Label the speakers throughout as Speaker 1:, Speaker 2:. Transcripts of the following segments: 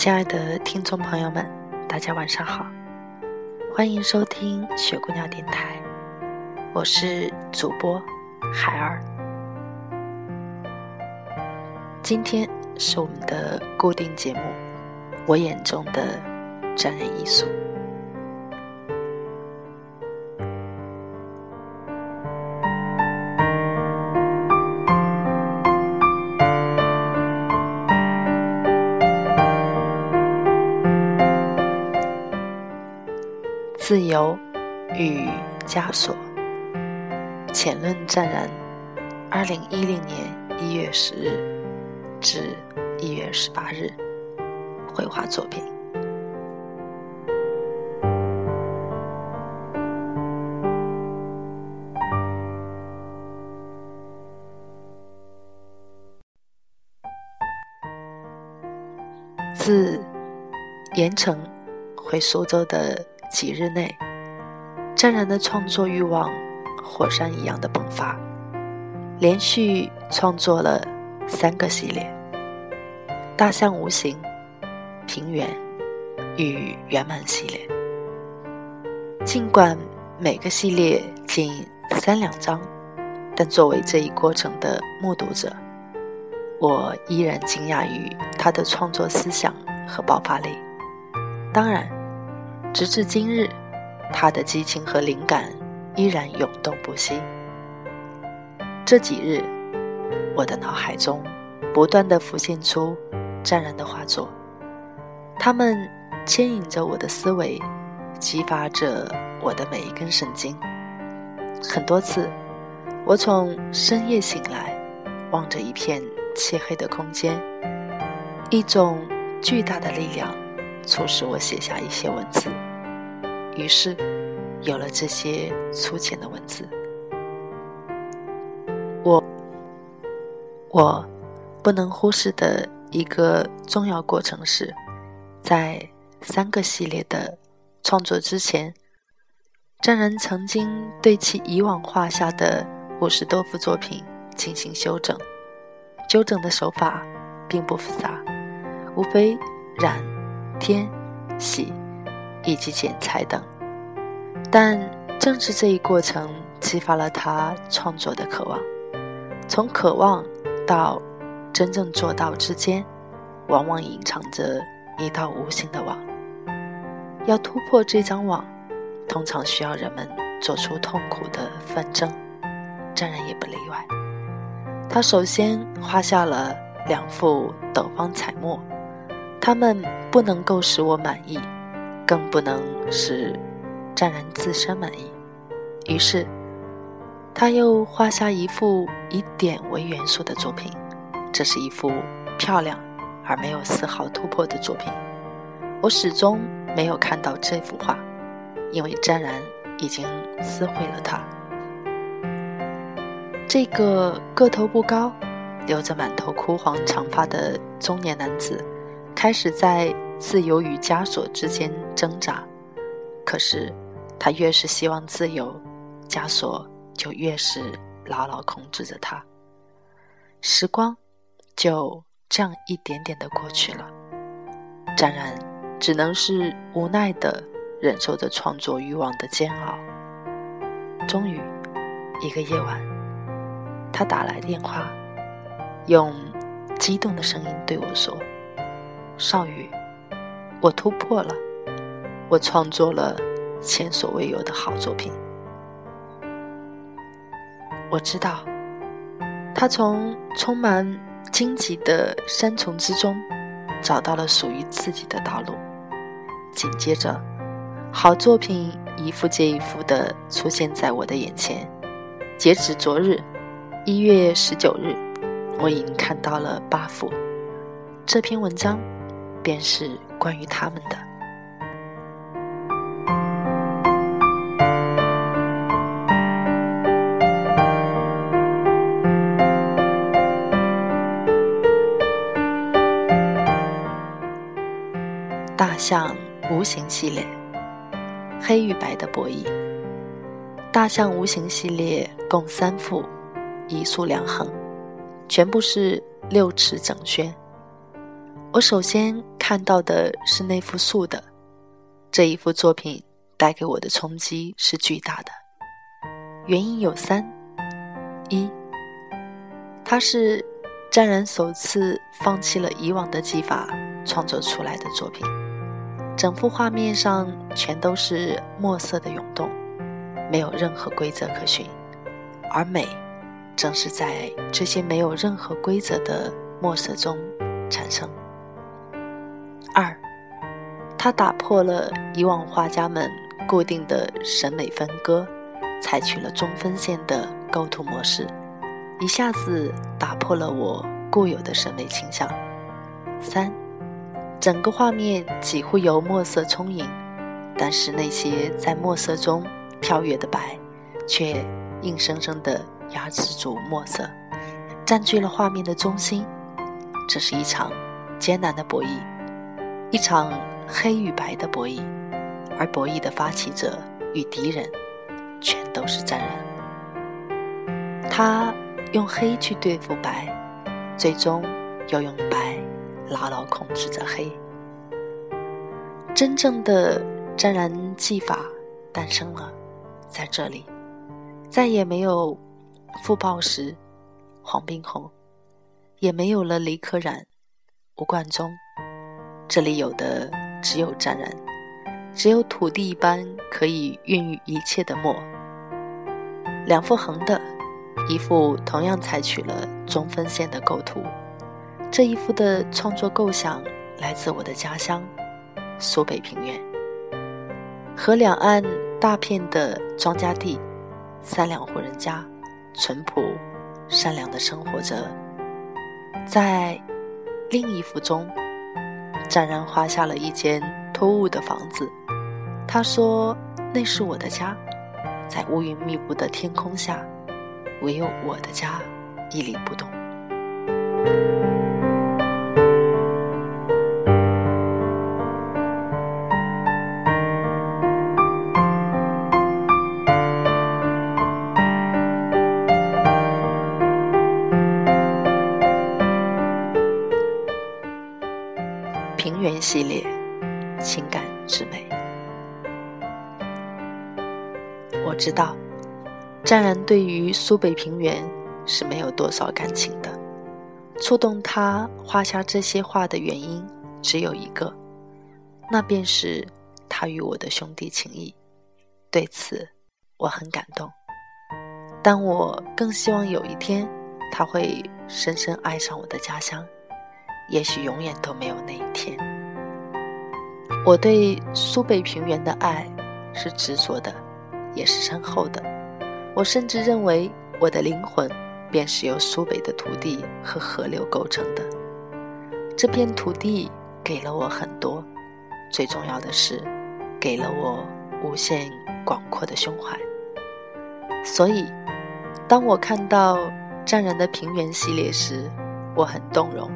Speaker 1: 亲爱的听众朋友们，大家晚上好，欢迎收听雪姑娘电台，我是主播海儿。今天是我们的固定节目，我眼中的真人艺术。自由与枷锁。浅论湛然，二零一零年一月十日至一月十八日，绘画作品。自盐城回苏州的几日内，湛然的创作欲望火山一样的迸发，连续创作了三个系列：大象无形、平原与圆满系列。尽管每个系列仅三两张，但作为这一过程的目睹者，我依然惊讶于他的创作思想和爆发力。当然。直至今日，他的激情和灵感依然涌动不息。这几日，我的脑海中不断的浮现出湛然的画作，他们牵引着我的思维，激发着我的每一根神经。很多次，我从深夜醒来，望着一片漆黑的空间，一种巨大的力量。促使我写下一些文字，于是有了这些粗浅的文字。我我不能忽视的一个重要过程是，在三个系列的创作之前，张然曾经对其以往画下的五十多幅作品进行修整。纠正的手法并不复杂，无非染。添、洗以及剪裁等，但正是这一过程激发了他创作的渴望。从渴望到真正做到之间，往往隐藏着一道无形的网。要突破这张网，通常需要人们做出痛苦的纷争，湛然也不例外。他首先画下了两幅斗方彩墨。他们不能够使我满意，更不能使湛然自身满意。于是，他又画下一幅以点为元素的作品。这是一幅漂亮而没有丝毫突破的作品。我始终没有看到这幅画，因为湛然已经撕毁了它。这个个头不高、留着满头枯黄长发的中年男子。开始在自由与枷锁之间挣扎，可是他越是希望自由，枷锁就越是牢牢控制着他。时光就这样一点点的过去了，湛然只能是无奈的忍受着创作欲望的煎熬。终于，一个夜晚，他打来电话，用激动的声音对我说。少宇，我突破了，我创作了前所未有的好作品。我知道，他从充满荆棘的山丛之中，找到了属于自己的道路。紧接着，好作品一幅接一幅的出现在我的眼前。截止昨日，一月十九日，我已经看到了八幅。这篇文章便是关于他们的。大象无形系列，黑与白的博弈。大象无形系列共三幅，一竖两横，全部是六尺整宣。我首先看到的是那幅素的，这一幅作品带给我的冲击是巨大的。原因有三：一，它是湛然首次放弃了以往的技法创作出来的作品，整幅画面上全都是墨色的涌动，没有任何规则可循，而美正是在这些没有任何规则的墨色中产生。二，他打破了以往画家们固定的审美分割，采取了中分线的构图模式，一下子打破了我固有的审美倾向。三，整个画面几乎由墨色充盈，但是那些在墨色中跳跃的白，却硬生生地压制住墨色，占据了画面的中心。这是一场艰难的博弈。一场黑与白的博弈，而博弈的发起者与敌人全都是湛然。他用黑去对付白，最终又用白牢牢控制着黑。真正的湛然技法诞生了，在这里，再也没有傅抱石、黄宾虹，也没有了李可染、吴冠中。这里有的只有湛然，只有土地一般可以孕育一切的墨。两幅横的，一幅同样采取了中分线的构图。这一幅的创作构想来自我的家乡苏北平原，河两岸大片的庄稼地，三两户人家，淳朴善良的生活着。在另一幅中。湛然画下了一间突兀的房子，他说：“那是我的家，在乌云密布的天空下，唯有我的家屹立不动。”系列，情感之美。我知道，湛然对于苏北平原是没有多少感情的。触动他画下这些画的原因只有一个，那便是他与我的兄弟情谊。对此，我很感动。但我更希望有一天，他会深深爱上我的家乡。也许永远都没有那一天。我对苏北平原的爱是执着的，也是深厚的。我甚至认为，我的灵魂便是由苏北的土地和河流构成的。这片土地给了我很多，最重要的是，给了我无限广阔的胸怀。所以，当我看到湛然的平原系列时，我很动容。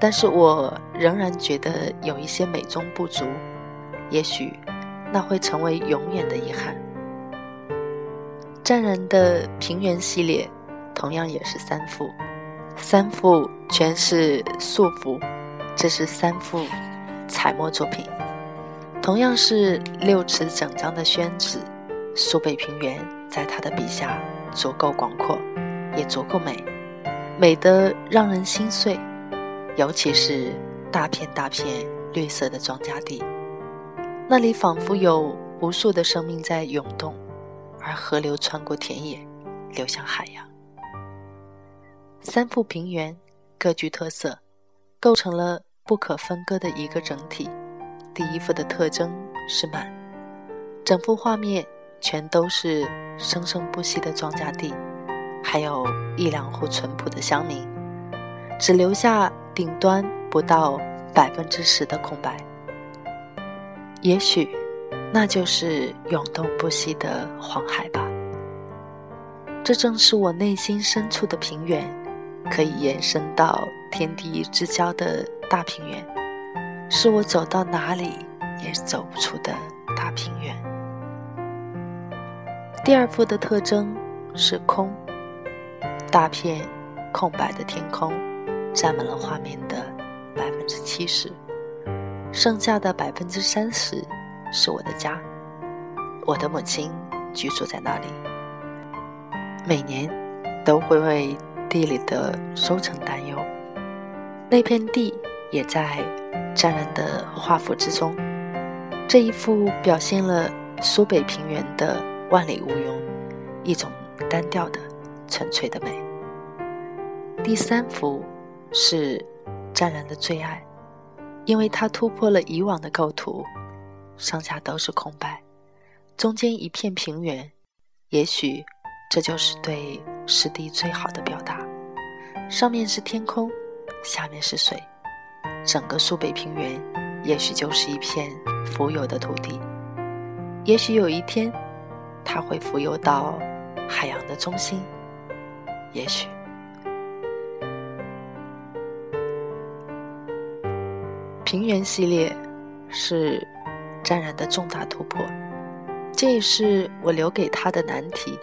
Speaker 1: 但是我仍然觉得有一些美中不足，也许那会成为永远的遗憾。湛然的平原系列同样也是三幅，三幅全是素幅，这是三幅彩墨作品，同样是六尺整张的宣纸。苏北平原在他的笔下足够广阔，也足够美，美得让人心碎。尤其是大片大片绿色的庄稼地，那里仿佛有无数的生命在涌动，而河流穿过田野，流向海洋。三幅平原，各具特色，构成了不可分割的一个整体。第一幅的特征是满，整幅画面全都是生生不息的庄稼地，还有一两户淳朴的乡民，只留下顶端不到百分之十的空白。也许，那就是涌动不息的黄海吧。这正是我内心深处的平原，可以延伸到天地之交的大平原，是我走到哪里也走不出的大平原。第二幅的特征是空，大片空白的天空占满了画面的百分之七十，剩下的百分之三十是我的家，我的母亲居住在那里。每年都会为地里的收成担忧，那片地也在湛然的画幅之中。这一幅表现了苏北平原的万里无云，一种单调的、纯粹的美。第三幅是湛然的最爱，因为它突破了以往的构图，上下都是空白，中间一片平原，也许。这就是对湿地最好的表达。上面是天空，下面是水，整个苏北平原也许就是一片浮游的土地。也许有一天，它会浮游到海洋的中心。也许，平原系列是湛然的重大突破，这也是我留给他的难题。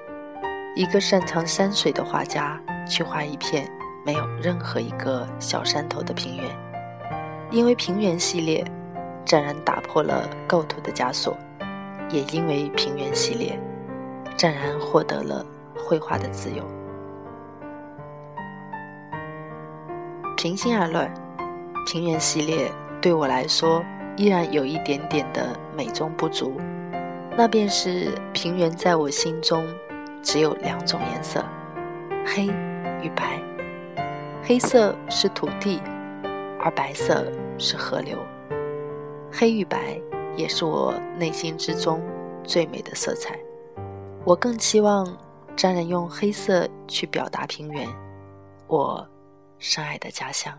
Speaker 1: 一个擅长山水的画家去画一片没有任何一个小山头的平原，因为平原系列，湛然打破了构图的枷锁，也因为平原系列，湛然获得了绘画的自由。平心而论，平原系列对我来说依然有一点点的美中不足，那便是平原在我心中。只有两种颜色，黑与白。黑色是土地，而白色是河流。黑与白也是我内心之中最美的色彩。我更期望沾染用黑色去表达平原，我深爱的家乡。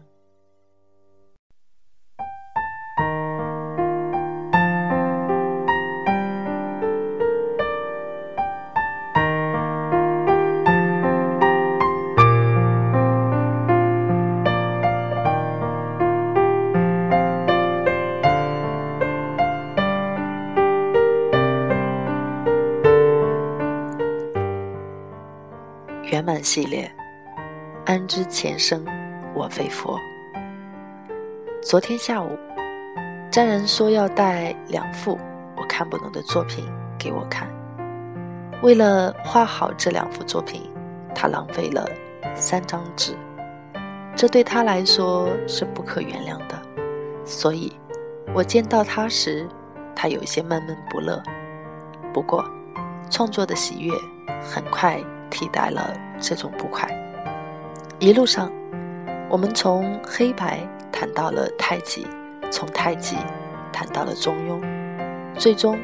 Speaker 1: 圆满系列，安知前生我非佛。昨天下午，詹人说要带两幅我看不懂的作品给我看。为了画好这两幅作品，他浪费了三张纸，这对他来说是不可原谅的。所以，我见到他时，他有些闷闷不乐。不过，创作的喜悦很快。替代了这种不快。一路上，我们从黑白谈到了太极，从太极谈到了中庸，最终，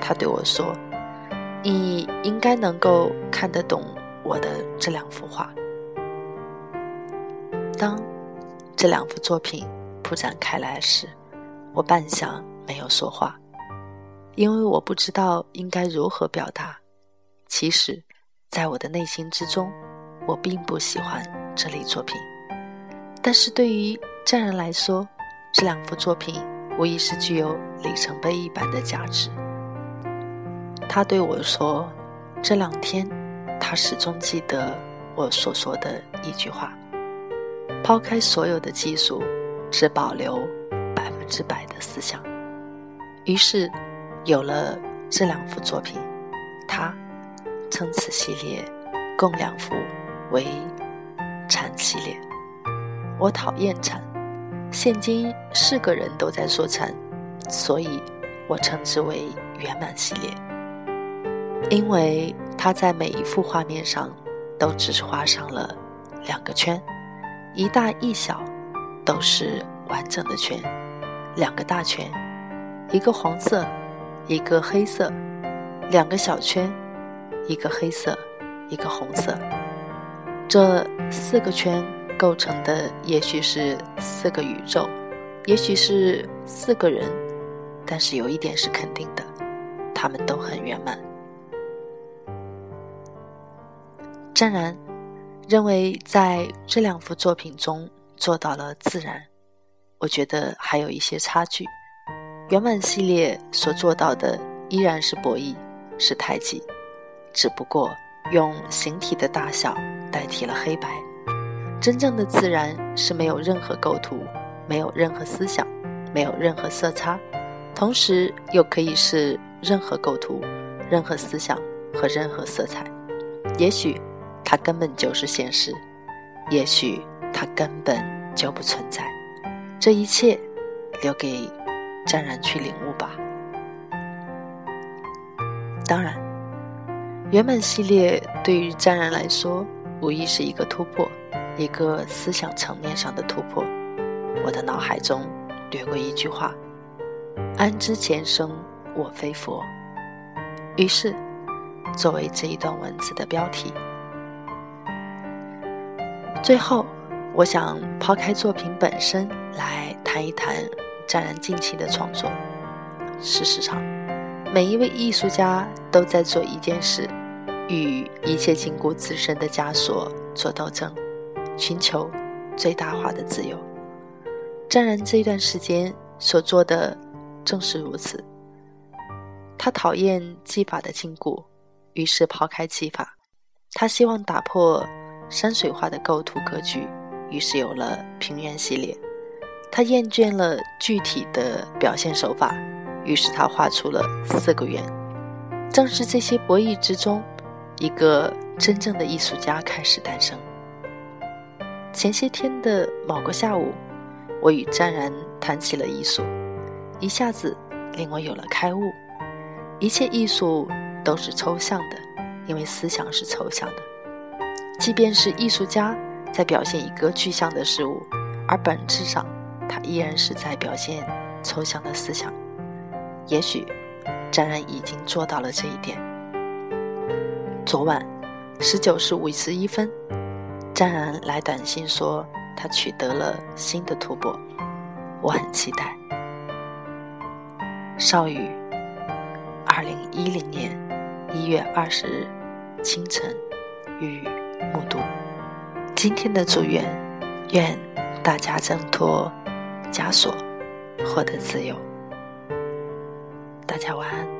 Speaker 1: 他对我说：“你应该能够看得懂我的这两幅画。”当这两幅作品铺展开来时，我半晌没有说话，因为我不知道应该如何表达。其实。在我的内心之中，我并不喜欢这类作品，但是对于匠人来说，这两幅作品无疑是具有里程碑一般的价值。他对我说：“这两天，他始终记得我所说的一句话：抛开所有的技术，只保留百分之百的思想。”于是，有了这两幅作品，他。称此系列共两幅为禅系列。我讨厌禅，现今是个人都在说禅，所以我称之为圆满系列。因为它在每一幅画面上都只画上了两个圈，一大一小都是完整的圈，两个大圈，一个黄色，一个黑色，两个小圈，一个黑色，一个红色。这四个圈构成的，也许是四个宇宙，也许是四个人，但是有一点是肯定的，他们都很圆满。湛然认为，在这两幅作品中做到了自然，我觉得还有一些差距。圆满系列所做到的依然是博弈，是太极，只不过用形体的大小。代替了黑白，真正的自然是没有任何构图，没有任何思想，没有任何色差，同时又可以是任何构图、任何思想和任何色彩。也许它根本就是现实，也许它根本就不存在。这一切留给湛然去领悟吧。当然，原本系列对于湛然来说。无疑是一个突破，一个思想层面上的突破。我的脑海中掠过一句话：“安知前生我非佛。”于是，作为这一段文字的标题。最后，我想抛开作品本身来谈一谈湛然近期的创作。事实上，每一位艺术家都在做一件事。与一切禁锢自身的枷锁做斗争，寻求最大化的自由。湛然这段时间所做的正是如此。他讨厌技法的禁锢，于是抛开技法。他希望打破山水画的构图格局，于是有了平原系列。他厌倦了具体的表现手法，于是他画出了四个圆。正是这些博弈之中。一个真正的艺术家开始诞生。前些天的某个下午，我与湛然谈起了艺术，一下子令我有了开悟：一切艺术都是抽象的，因为思想是抽象的。即便是艺术家在表现一个具象的事物，而本质上他依然是在表现抽象的思想。也许，湛然已经做到了这一点。昨晚十九时五十一分，湛然来短信说他取得了新的突破，我很期待。少宇，二零一零年一月二十日清晨与目睹。今天的祝愿，愿大家挣脱枷锁，获得自由。大家晚安。